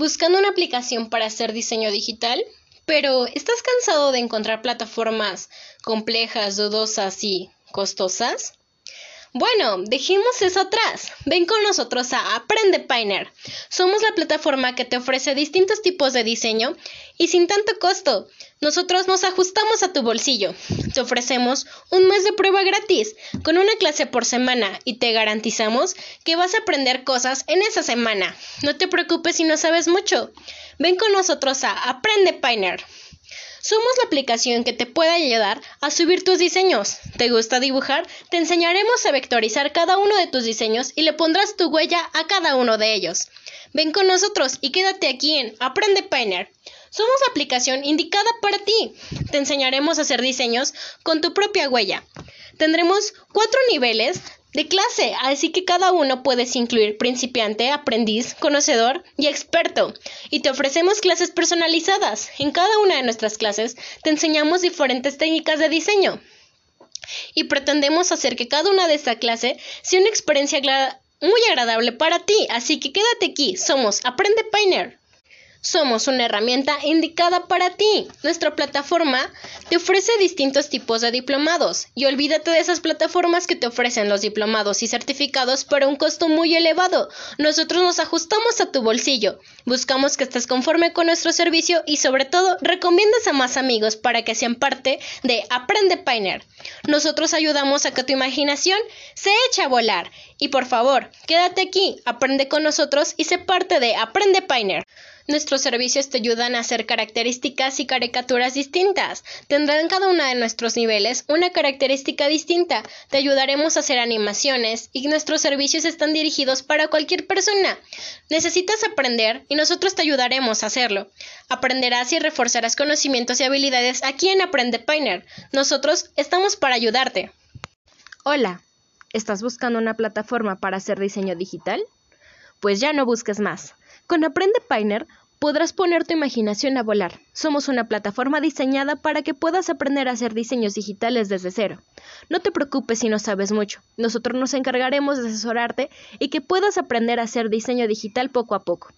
buscando una aplicación para hacer diseño digital, pero ¿estás cansado de encontrar plataformas complejas, dudosas y costosas? Bueno, dejemos eso atrás. Ven con nosotros a Aprende Painter. Somos la plataforma que te ofrece distintos tipos de diseño y sin tanto costo. Nosotros nos ajustamos a tu bolsillo. Te ofrecemos un mes de prueba gratis con una clase por semana y te garantizamos que vas a aprender cosas en esa semana. No te preocupes si no sabes mucho. Ven con nosotros a Aprende Painter. Somos la aplicación que te puede ayudar a subir tus diseños. ¿Te gusta dibujar? Te enseñaremos a vectorizar cada uno de tus diseños y le pondrás tu huella a cada uno de ellos. Ven con nosotros y quédate aquí en Aprende Painter. Somos la aplicación indicada para ti. Te enseñaremos a hacer diseños con tu propia huella. Tendremos cuatro niveles de clase, así que cada uno puedes incluir principiante, aprendiz, conocedor y experto. Y te ofrecemos clases personalizadas. En cada una de nuestras clases te enseñamos diferentes técnicas de diseño. Y pretendemos hacer que cada una de esta clase sea una experiencia muy agradable para ti, así que quédate aquí. Somos Aprende Painter. Somos una herramienta indicada para ti. Nuestra plataforma te ofrece distintos tipos de diplomados y olvídate de esas plataformas que te ofrecen los diplomados y certificados por un costo muy elevado. Nosotros nos ajustamos a tu bolsillo. Buscamos que estés conforme con nuestro servicio y sobre todo recomiendas a más amigos para que sean parte de Aprende Painter. Nosotros ayudamos a que tu imaginación se eche a volar. Y por favor, quédate aquí, aprende con nosotros y sé parte de Aprende Painter. Nuestros servicios te ayudan a hacer características y caricaturas distintas. Tendrán cada uno de nuestros niveles una característica distinta. Te ayudaremos a hacer animaciones y nuestros servicios están dirigidos para cualquier persona. Necesitas aprender y nosotros te ayudaremos a hacerlo. Aprenderás y reforzarás conocimientos y habilidades aquí en Aprende Painter. Nosotros estamos para ayudarte. Hola, ¿estás buscando una plataforma para hacer diseño digital? Pues ya no busques más. Con Aprende Painter podrás poner tu imaginación a volar. Somos una plataforma diseñada para que puedas aprender a hacer diseños digitales desde cero. No te preocupes si no sabes mucho. Nosotros nos encargaremos de asesorarte y que puedas aprender a hacer diseño digital poco a poco.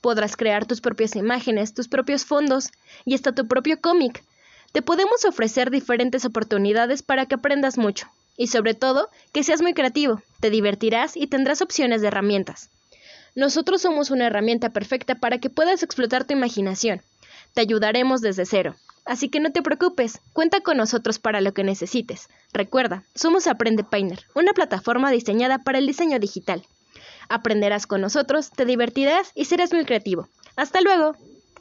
Podrás crear tus propias imágenes, tus propios fondos y hasta tu propio cómic. Te podemos ofrecer diferentes oportunidades para que aprendas mucho y sobre todo que seas muy creativo, te divertirás y tendrás opciones de herramientas. Nosotros somos una herramienta perfecta para que puedas explotar tu imaginación. Te ayudaremos desde cero. Así que no te preocupes, cuenta con nosotros para lo que necesites. Recuerda, somos Aprende Painter, una plataforma diseñada para el diseño digital. Aprenderás con nosotros, te divertirás y serás muy creativo. ¡Hasta luego!